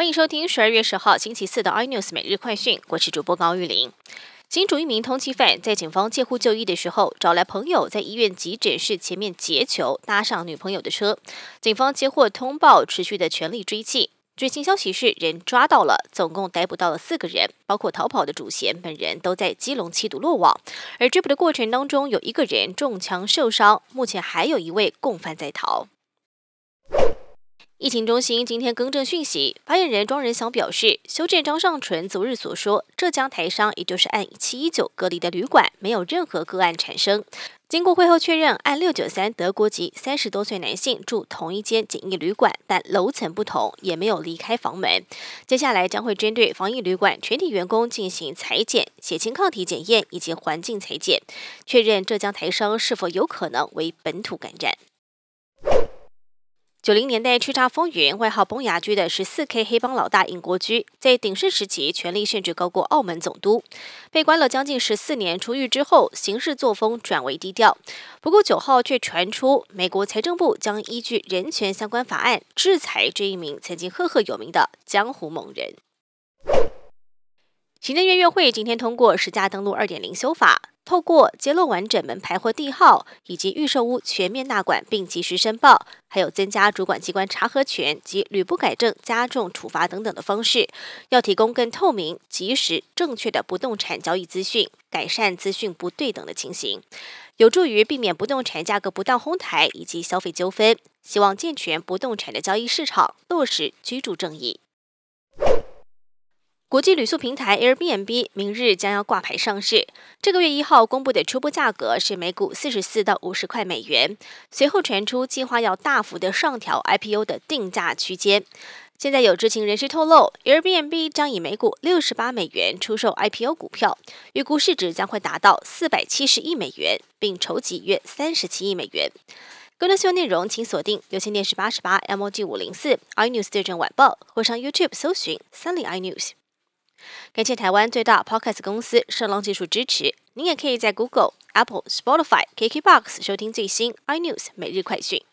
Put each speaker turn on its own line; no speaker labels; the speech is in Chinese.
欢迎收听十二月十号星期四的 iNews 每日快讯，我是主播高玉玲。新竹一名通缉犯在警方借护就医的时候，找来朋友在医院急诊室前面截囚，搭上女朋友的车。警方接获通报，持续的全力追缉。最新消息是，人抓到了，总共逮捕到了四个人，包括逃跑的主嫌本人都在基隆缉毒落网。而追捕的过程当中，有一个人中枪受伤，目前还有一位共犯在逃。疫情中心今天更正讯息，发言人庄仁祥表示，修正张尚纯昨日所说，浙江台商也就是按七一九隔离的旅馆，没有任何个案产生。经过会后确认，按六九三德国籍三十多岁男性住同一间简易旅馆，但楼层不同，也没有离开房门。接下来将会针对防疫旅馆全体员工进行裁剪、血清抗体检验以及环境裁剪，确认浙江台商是否有可能为本土感染。九零年代叱咤风云、外号“崩牙驹”的十四 K 黑帮老大尹国驹，在鼎盛时期权力甚至高过澳门总督。被关了将近十四年，出狱之后，行事作风转为低调。不过九号却传出，美国财政部将依据人权相关法案制裁这一名曾经赫赫有名的江湖猛人。行政院院会今天通过《实价登录二点零》修法。透过揭露完整门牌或地号，以及预售屋全面纳管并及时申报，还有增加主管机关查核权及屡不改正加重处罚等等的方式，要提供更透明、及时、正确的不动产交易资讯，改善资讯不对等的情形，有助于避免不动产价格不当哄抬以及消费纠纷。希望健全不动产的交易市场，落实居住正义。国际旅宿平台 Airbnb 明日将要挂牌上市。这个月一号公布的初步价格是每股四十四到五十块美元。随后传出计划要大幅的上调 IPO 的定价区间。现在有知情人士透露，Airbnb 将以每股六十八美元出售 IPO 股票，预估市值将会达到四百七十亿美元，并筹集约三十七亿美元。更多新闻内容，请锁定有线电视八十八 MOD 五零四 iNews 对阵晚报，或上 YouTube 搜寻三立 iNews。感谢台湾最大 Podcast 公司盛浪技术支持。您也可以在 Google、Apple、Spotify、KKBox 收听最新 iNews 每日快讯。